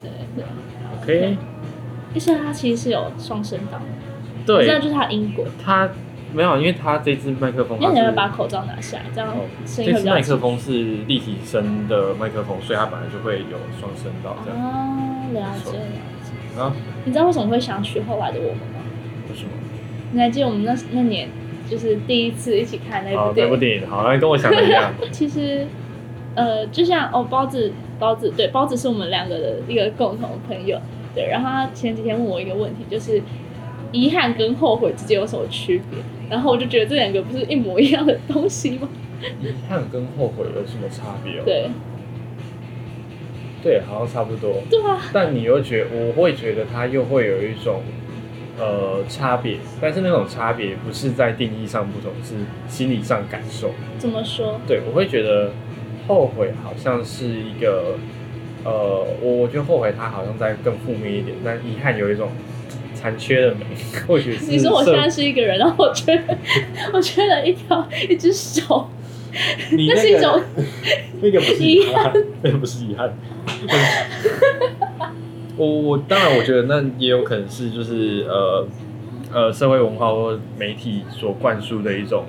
对对，OK，而且它其实是有双声道，对这，就是它音轨。它没有，因为它这支麦克风它那你要把口罩拿下来，这样哦声音这支麦克风是立体声的麦克风，所以它本来就会有双声道这样。哦，了解了解。然后你知道为什么会想取后来的我们吗？为什么？你还记得我们那那年就是第一次一起看那部，电影？那部电影好，那跟我想的一样。其实，呃，就像哦，包子，包子，对，包子是我们两个的一个共同朋友，对。然后他前几天问我一个问题，就是遗憾跟后悔之间有什么区别？然后我就觉得这两个不是一模一样的东西吗？遗憾跟后悔有什么差别哦？对，对，好像差不多。对啊，但你又觉我会觉得它又会有一种呃差别，但是那种差别不是在定义上不同，是心理上感受。怎么说？对，我会觉得后悔好像是一个呃，我我觉得后悔它好像在更负面一点，但遗憾有一种残缺的美，或许是你说我现在是一个人，然后我缺了，我缺了一条一只手，你那是一种 那个不是遗遗憾，那个不是遗憾。我我当然我觉得那也有可能是就是呃呃社会文化或媒体所灌输的一种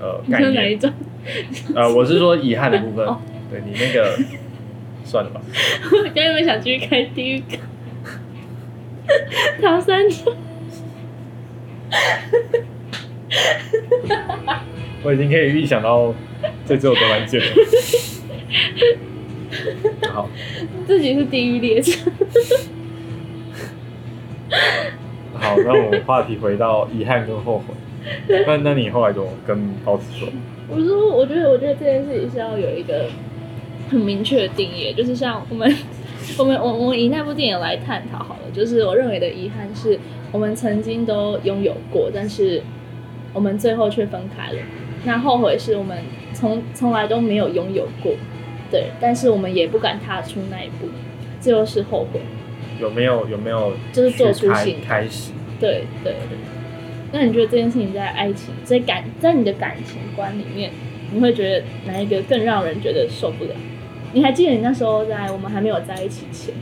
呃你概哪一种？呃，我是说遗憾的部分哦。对你那个 算了吧。我刚原本想继续开地狱梗，唐三藏。我已经可以预想到这只有多难见了。好，自己是地狱列车。好，那我们话题回到遗憾跟后悔。那那你后来怎么跟包子说？我说，我觉得，我觉得这件事情是要有一个很明确的定义，就是像我们，我们，我我们以那部电影来探讨好了。就是我认为的遗憾是我们曾经都拥有过，但是我们最后却分开了。那后悔是我们从从来都没有拥有过，对，但是我们也不敢踏出那一步，这就是后悔。有没有有没有就是做出去开行开始？对对。那你觉得这件事情在爱情、在感、在你的感情观里面，你会觉得哪一个更让人觉得受不了？你还记得你那时候在我们还没有在一起前，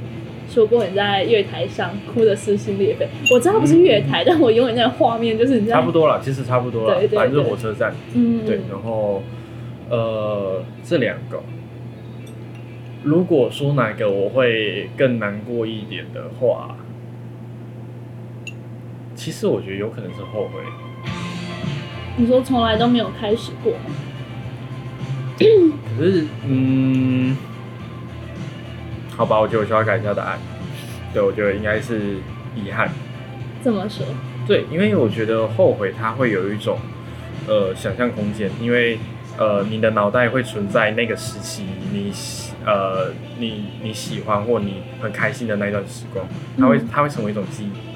说过你在月台上哭的撕心裂肺。我知道不是月台，但我永远那个画面就是你在差不，多了，其实差不多了反正就是火车站。嗯，对，然后呃，这两个，如果说哪个我会更难过一点的话，其实我觉得有可能是后悔。你说从来都没有开始过？可是，嗯，好吧，我觉得我需要改一下答案。对，我觉得应该是遗憾。怎么说，对，因为我觉得后悔它会有一种呃想象空间，因为呃你的脑袋会存在那个时期你喜呃你你喜欢或你很开心的那段时光，它会嗯它会成为一种记忆。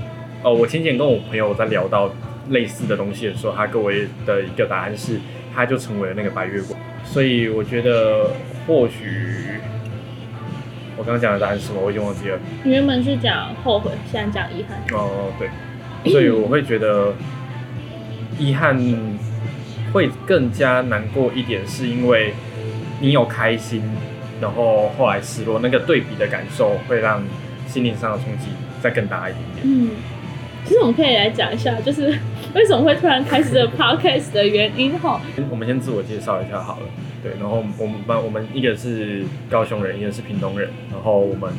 哦、我前几天跟我朋友在聊到类似的东西的时候，他给我的一个答案是，他就成为了那个白月光。所以我觉得或许我刚刚讲的答案是什么，我已经忘记了。你原本是讲后悔，现在讲遗憾。哦，对，所以我会觉得遗憾会更加难过一点，是因为你有开心，然后后来失落，那个对比的感受会让心灵上的冲击再更大一点点。嗯，其实我们可以来讲一下，就是为什么会突然开始这个 podcast 的原因哈。我们先自我介绍一下好了，对，然后我们班我们一个是高雄人，一个是屏东人，然后我们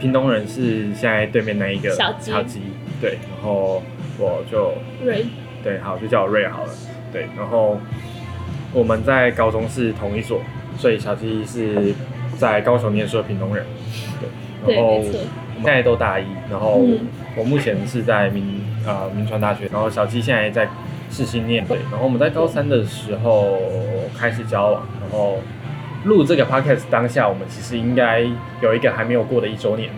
屏东人是现在对面那一个小鸡对，然后我就瑞，对，好，就叫我瑞好了。对，然后我们在高中是同一所，所以小鸡是在高雄念书的屏东人。对，然后现在都大一，然后嗯我目前是在民呃民传大学，然后小鸡现在在世新念。对，然后我们在高三的时候开始交往，然后录这个 podcast 当下，我们其实应该有一个还没有过的一周年。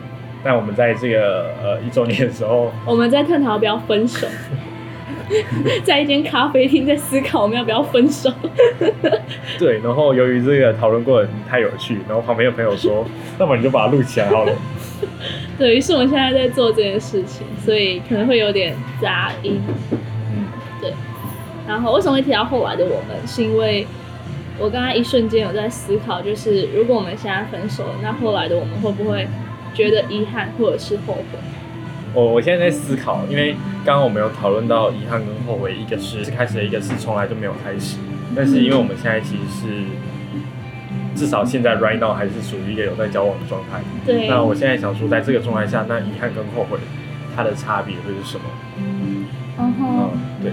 但我们在这个呃一周年的时候，我们在探讨要不要分手，在一间咖啡厅在思考我们要不要分手。对，然后由于这个讨论过程太有趣，然后旁边有朋友说，那么你就把它录起来好了。对于是我们现在在做这件事情，所以可能会有点杂音。嗯，对然后为什么会提到后来的我们，是因为我刚刚一瞬间有在思考，就是如果我们现在分手了，那后来的我们会不会觉得遗憾或者是后悔？我我现在在思考，因为刚刚我们有讨论到遗憾跟后悔，一个是开始，一个是从来就没有开始。但是因为我们现在其实是至少现在 right now 还是属于一个有在交往的状态。对。那我现在想说，在这个状态下，那遗憾跟后悔它的差别会是什么？嗯哼。对。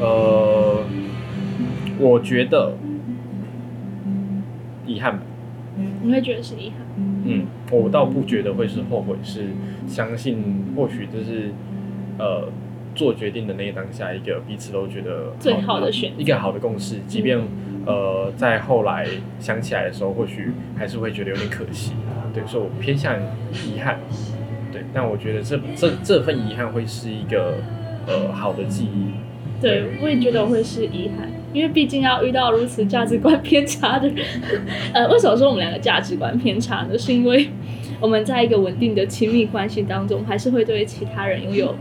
呃，我觉得遗憾。你会觉得是遗憾？嗯，我倒不觉得会是后悔，是相信或许就是呃做决定的那一当下，一个彼此都觉得最好的选择，一个好的共识，即便呃在后来想起来的时候，或许还是会觉得有点可惜。对，所以我偏向遗憾。对，但我觉得这这这份遗憾会是一个呃好的记忆。对，我也觉得我会是遗憾。因为毕竟要遇到如此价值观偏差的人，呃，为什么说我们两个价值观偏差呢？是因为我们在一个稳定的亲密关系当中，还是会对其他人拥有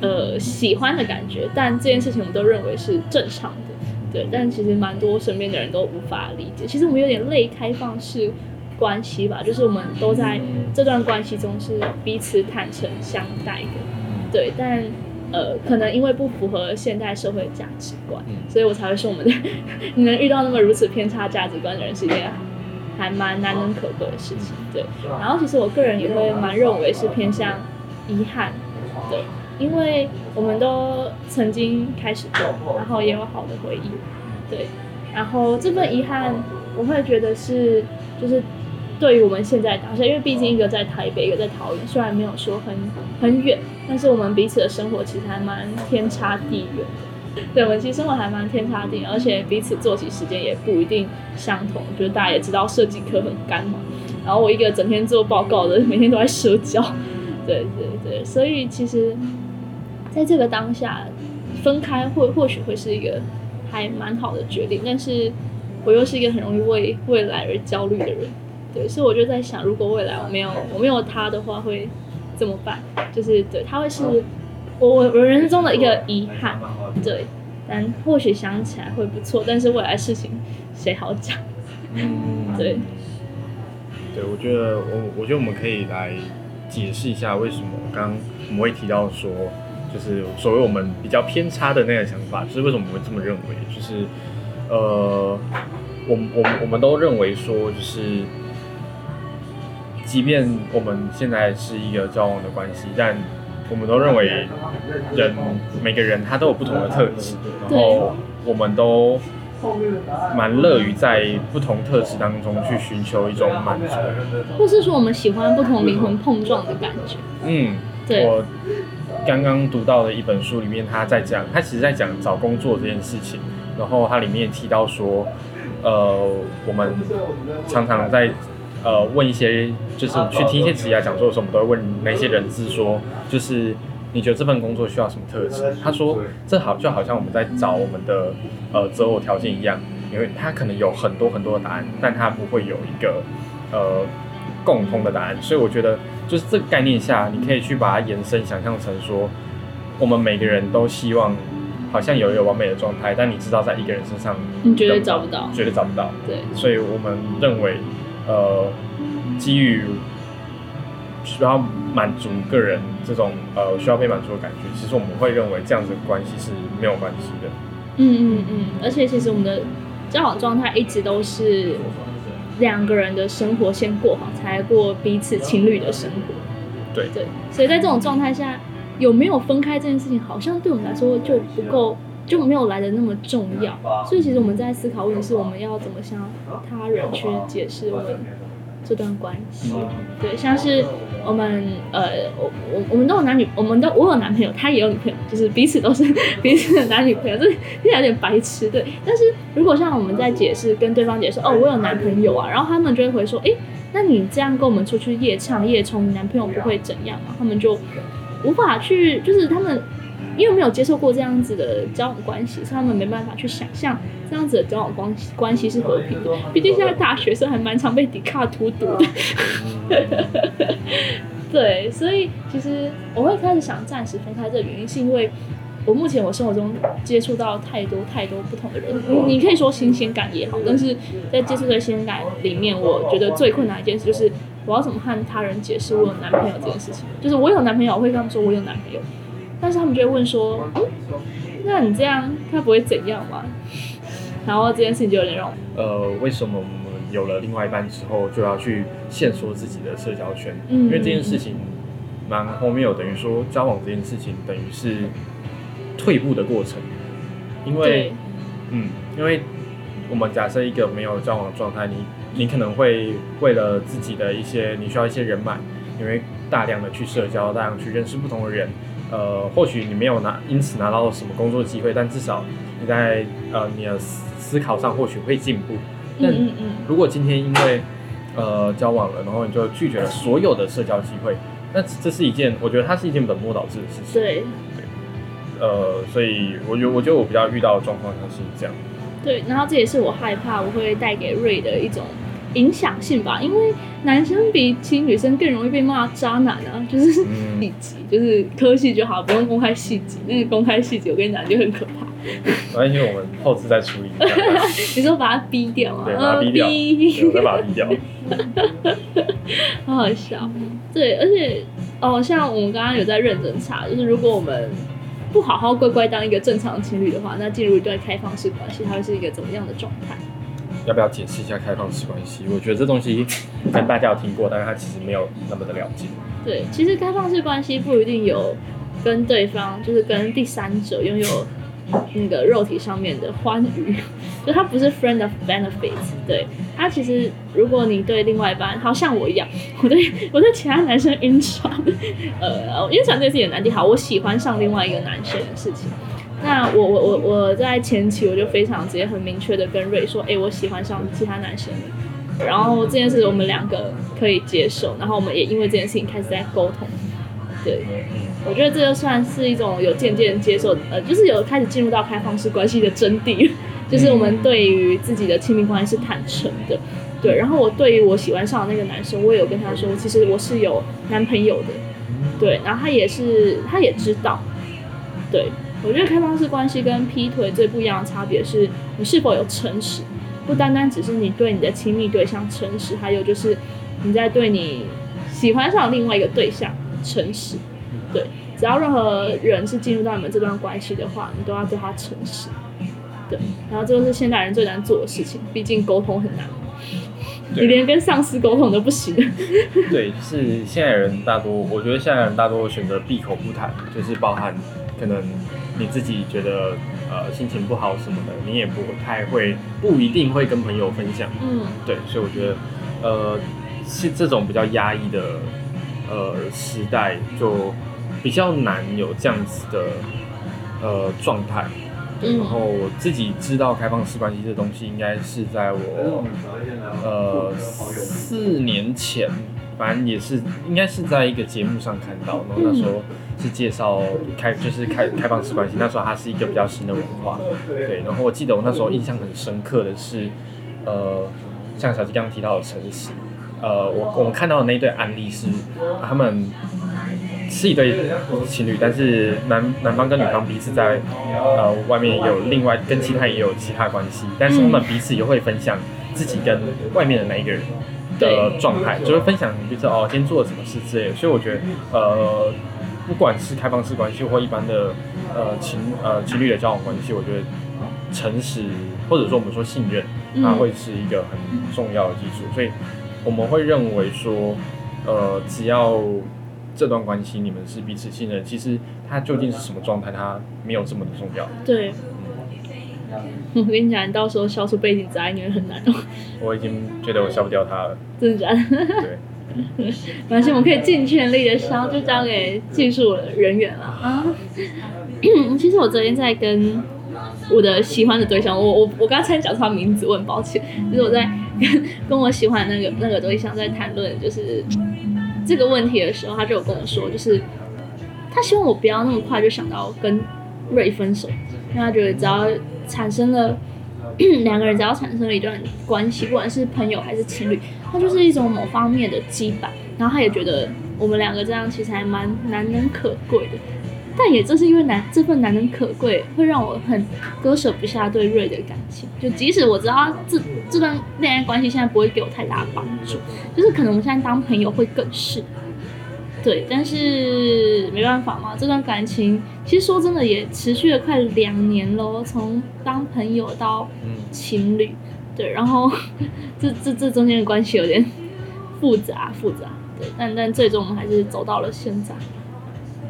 呃喜欢的感觉，但这件事情我们都认为是正常的，对。但其实蛮多身边的人都无法理解。其实我们有点类开放式关系吧，就是我们都在这段关系中是彼此坦诚相待的，对，但。呃，可能因为不符合现代社会价值观，所以我才会说我们的 你能遇到那么如此偏差价值观的人是一件还蛮难能可贵的事情。对，然后其实我个人也会蛮认为是偏向遗憾，对，因为我们都曾经开始过，然后也有好的回忆，对，然后这份遗憾我会觉得是就是。对于我们现在当下，因为毕竟一个在台北，一个在桃园，虽然没有说很很远，但是我们彼此的生活其实还蛮天差地远的。对，我们其实生活还蛮天差地，而且彼此作息时间也不一定相同。就是大家也知道，设计课很干嘛，然后我一个整天做报告的，每天都在社交。对对对，所以其实在这个当下，分开或或许会是一个还蛮好的决定。但是我又是一个很容易为未来而焦虑的人。对，所以我就在想，如果未来我没有我没有他的话，会怎么办？就是对他会是我我我人生中的一个遗憾，对，但或许想起来会不错，但是未来事情谁好讲？嗯，对，对，我觉得我我觉得我们可以来解释一下为什么刚刚我们会提到说，就是所谓我们比较偏差的那个想法，就是为什么我们会这么认为？就是呃，我我我们都认为说，就是。即便我们现在是一个交往的关系，但我们都认为人每个人他都有不同的特质，然后我们都蛮乐于在不同特质当中去寻求一种满足，或是说我们喜欢不同灵魂碰撞的感觉。嗯，对。我刚刚读到的一本书里面，他在讲，他其实在讲找工作这件事情，然后他里面提到说，呃，我们常常在。呃，问一些就是去听一些职业讲座的时候，我们都会问那些人资说，就是你觉得这份工作需要什么特质？他说，这好就好像我们在找我们的呃择偶条件一样，因为他可能有很多很多的答案，但他不会有一个呃共通的答案。所以我觉得，就是这个概念下，你可以去把它延伸想象成说，我们每个人都希望好像有一个完美的状态，但你知道在一个人身上，你绝对找不到，绝对找不到。对，所以我们认为。呃，基于需要满足个人这种呃需要被满足的感觉，其实我们会认为这样子的关系是没有关系的。嗯嗯嗯，而且其实我们的交往状态一直都是两个人的生活先过好，才过彼此情侣的生活。对对，所以在这种状态下，有没有分开这件事情，好像对我们来说就不够。就没有来的那么重要，所以其实我们在思考问题是我们要怎么向他人去解释我们这段关系。对，像是我们呃，我我我们都有男女，我们都我有男朋友，他也有女朋友，就是彼此都是彼此的男女朋友，这听起来有点白痴。对，但是如果像我们在解释跟对方解释，哦，我有男朋友啊，然后他们就会回说，哎，那你这样跟我们出去夜唱夜冲，你男朋友不会怎样吗？他们就无法去，就是他们。因为没有接受过这样子的交往关系，所以他们没办法去想象这样子的交往关系关系是和平的。毕竟现在大学生还蛮常被迪卡荼毒的。对，所以其实我会开始想暂时分开，这个原因是因为我目前我生活中接触到太多太多不同的人，你可以说新鲜感也好，但是在接触的新鲜感里面，我觉得最困难一件事就是我要怎么和他人解释我有男朋友这件事情？就是我有男朋友，我会跟他们说我有男朋友，但是他们就会问说，嗯，那你这样他不会怎样吗？然后这件事情就有点让我呃，为什么我们有了另外一半之后就要去限缩自己的社交圈？嗯因为这件事情蛮荒谬，等于说交往这件事情等于是退步的过程，因为，嗯，因为我们假设一个没有交往的状态，你你可能会为了自己的一些你需要一些人脉，你会大量的去社交，大量去认识不同的人。呃，或许你没有拿因此拿到什么工作机会，但至少你在呃你的思思考上或许会进步。但嗯嗯嗯，如果今天因为呃交往了，然后你就拒绝了所有的社交机会，那这是一件我觉得它是一件本末倒置的事情。对呃，所以我觉得我觉得我比较遇到的状况像是这样。对，然后这也是我害怕我会带给瑞的一种影响性吧，因为男生比起女生更容易被骂渣男啊，就是嗯细节，就是科系就好，不用公开细节，那个公开细节我跟你讲就很可怕。反正因为我们后置再处理一下，你说把他逼掉啊？对，把它逼掉，把他逼掉。好好笑。对，而且哦，像我们刚刚有在认真查，就是如果我们不好好乖乖当一个正常情侣的话，那进入一段开放式关系，它会是一个怎么样的状态？要不要解释一下开放式关系？我觉得这东西跟大家有听过，但是他其实没有那么的了解。对，其实开放式关系不一定有跟对方，就是跟第三者拥有那个肉体上面的欢愉，就他不是 friend of benefits。对，他其实如果你对另外一半，好像我一样，我对我对其他男生晕船，呃，晕船这件事情很难听。好，我喜欢上另外一个男生的事情。那我我我我在前期我就非常直接很明确的跟瑞说，哎、我喜欢上其他男生了。然后这件事我们两个可以接受，然后我们也因为这件事情开始在沟通。对，嗯，我觉得这就算是一种有渐渐接受，呃，就是有开始进入到开放式关系的真谛，就是我们对于自己的亲密关系是坦诚的。对，然后我对于我喜欢上的那个男生，我也有跟他说，其实我是有男朋友的。对，然后他也是，他也知道。对，我觉得开放式关系跟劈腿最不一样的差别是，你是否有诚实，不单单只是你对你的亲密对象诚实，还有就是你在对你喜欢上另外一个对象诚实。对，只要任何人是进入到你们这段关系的话，你都要对他诚实。对，然后这个是现代人最难做的事情，毕竟沟通很难。你连跟上司沟通都不行。对，就是现在人大多，我觉得现在人大多选择闭口不谈，就是包含可能你自己觉得呃心情不好什么的，你也不太会，不一定会跟朋友分享。嗯，对，所以我觉得，呃，是这种比较压抑的呃时代，就比较难有这样子的呃状态。嗯然后我自己知道开放式关系这东西，应该是在我呃四年前，反正也是应该是在一个节目上看到，然后那时候是介绍开就是开开放式关系，那时候它是一个比较新的文化，对，然后我记得我那时候印象很深刻的是，呃，像小鸡刚刚提到的诚实，呃，我我们看到的那一对案例是他们是一对情侣，但是男男方跟女方彼此在呃外面有另外跟其他也有其他关系，但是他们彼此也会分享自己跟外面的那一个人的状态，就是分享就是哦今天做了什么事之类的，所以我觉得呃不管是开放式关系或一般的呃情呃情侣的交往关系，我觉得诚实或者说我们说信任，它嗯会是一个很重要的基础，所以我们会认为说，呃，只要这段关系你们是彼此信任，其实它究竟是什么状态，它没有这么的重要。对。我跟你讲，你到时候消除背景杂音，你会很难哦，我已经觉得我消不掉它了，真的假的？对，没关系，我们可以尽全力的消，就交给技术人员了啊。其实我昨天在跟我的喜欢的对象，我我我刚才讲错他名字，我很抱歉。就是我在跟跟我喜欢的那个那个对象在谈论就是这个问题的时候，他就有跟我说，就是他希望我不要那么快就想到跟瑞分手，因为他觉得只要产生了 两个人只要产生了一段关系，不管是朋友还是情侣，它就是一种某方面的羁绊。然后他也觉得我们两个这样其实还蛮难能可贵的。但也正是因为难这份难能可贵，会让我很割舍不下对瑞的感情。就即使我知道这这段恋爱关系现在不会给我太大的帮助，就是可能我们现在当朋友会更是。对，但是没办法嘛，这段感情其实说真的也持续了快两年喽，从当朋友到情侣，对，然后 这这这中间的关系有点复杂复杂，对，但但最终我们还是走到了现在。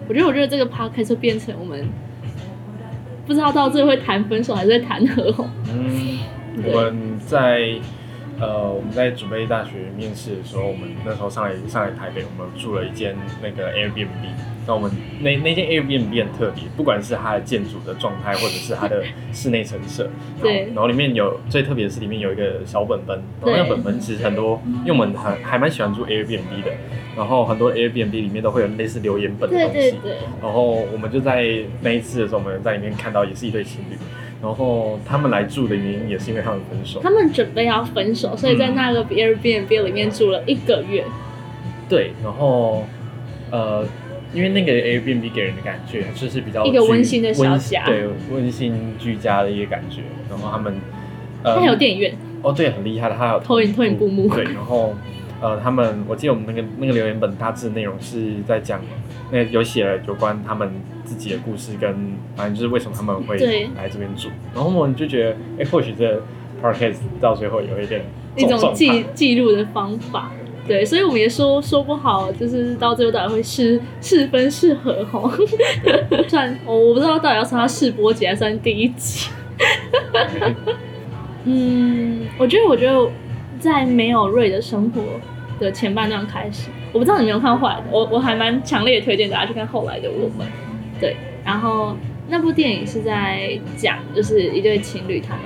我觉得我觉得这个 p c a s 变成我们不知道到最后会谈分手还是在谈和好。嗯，我们在。呃，我们在准备大学面试的时候，我们那时候上来上来台北，我们住了一间那个 Airbnb。那我们那那间 Airbnb 很特别，不管是它的建筑的状态，或者是它的室内陈设，对。然后里面有最特别的是里面有一个小本本，然后那本本其实很多，因为我们还还蛮喜欢住 Airbnb 的，然后很多 Airbnb 里面都会有类似留言本的东西。对对对。然后我们就在那一次的时候，我们在里面看到也是一对情侣。然后他们来住的原因也是因为他们分手。他们准备要分手，所以在那个 Airbnb 里面住了一个月。对，然后呃，因为那个 Airbnb 给人的感觉就是比较一个温馨的小家，对，温馨居家的一个感觉。然后他们呃，还有电影院哦，对，很厉害的，他有投影投影布幕。对，然后呃，他们我记得我们那个那个留言本大致内容是在讲，那有写了有关他们。自己的故事跟反正就是为什么他们会来这边住，然后我们就觉得，哎，或许这 podcast 到最后有一点一种记记录的方法，对，所以我们也说说不好，就是到最后到底会是是分是合哈，算我我不知道到底要算它试播集还是算第一集，嗯，我觉得我觉得在没有瑞的生活的前半段开始，我不知道你有没有看后来的，我我还蛮强烈推荐大家去看后来的我们。对，然后那部电影是在讲，就是一对情侣他们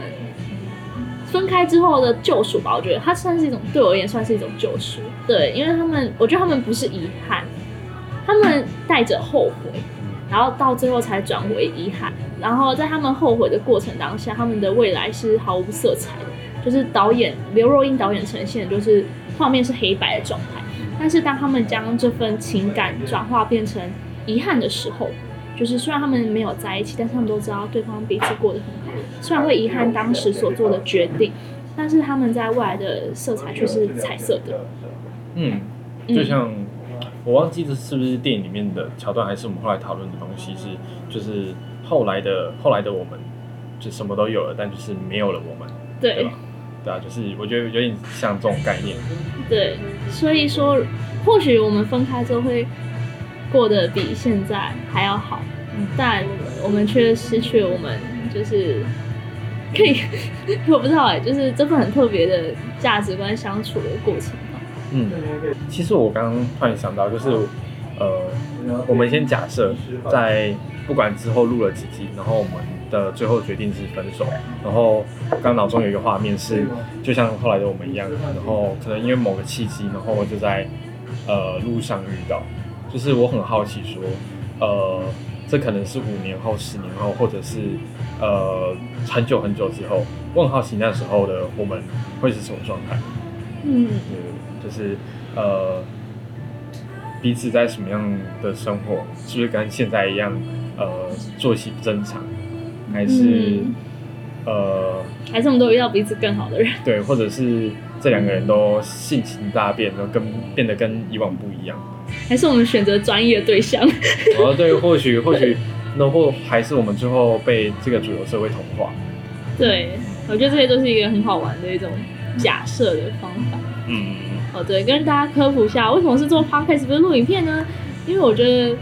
分开之后的救赎吧。我觉得它算是一种对我而言算是一种救赎。对，因为他们，我觉得他们不是遗憾，他们带着后悔，然后到最后才转为遗憾。然后在他们后悔的过程当下，他们的未来是毫无色彩的。就是导演刘若英导演呈现，就是画面是黑白的状态。但是当他们将这份情感转化变成遗憾的时候，就是虽然他们没有在一起，但是他们都知道对方彼此过得很好。虽然会遗憾当时所做的决定，但是他们在未来的色彩却是彩色的。嗯，就像我忘记这是不是电影里面的桥段，还是我们后来讨论的东西是，就是后来的后来的我们就什么都有了，但就是没有了我们，对吧？对啊，就是我觉得有点像这种概念。对，所以说或许我们分开之后会过得比现在还要好。但我们却失去了我们，就是可以，我不知道哎，就是这份很特别的价值观相处的过程嗯，其实我刚刚突然想到，就是呃，我们先假设在不管之后录了几集，然后我们的最后决定是分手，然后刚脑中有一个画面是，就像后来的我们一样，然后可能因为某个契机，然后我就在呃路上遇到，就是我很好奇说，呃。这可能是五年后、十年后，或者是呃很久很久之后。我很好奇那时候的我们会是什么状态？嗯，就是呃彼此在什么样的生活？是不是跟现在一样？呃，作息不正常，还是呃还是我们都遇到彼此更好的人？对，或者是这两个人都性情大变，都跟变得跟以往不一样？还是我们选择专业对象？哦，对，或许或许，那或还是我们最后被这个主流社会同化。对，我觉得这些都是一个很好玩的一种假设的方法。嗯，哦，对，跟大家科普一下，为什么是做 podcast 不是录影片呢？因为我觉得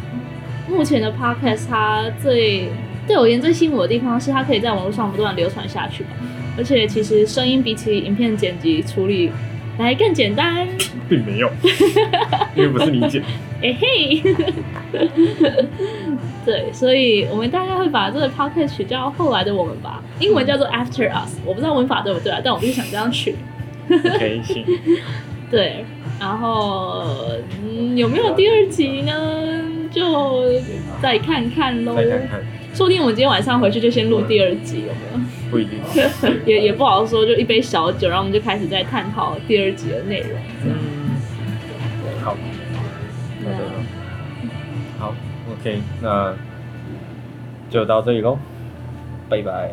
目前的 podcast 它最对我而言最吸引我的地方是它可以在网络上不断流传下去，而且其实声音比起影片剪辑处理。来更简单，并没有，因为不是你剪。哎嘿，对，所以我们大概会把这个 podcast 取叫后来的我们吧，英文叫做 After Us，我不知道文法对不对啊，但我就是想这样取。OK，行。对，然后嗯，有没有第二集呢？就再看看喽。再看看。说不定我们今天晚上回去就先录第二集，有没有？不一定，也也不好说。就一杯小酒，然后我们就开始在探讨第二集的内容。嗯，好，好的，好，OK。那就到这里喽，拜拜。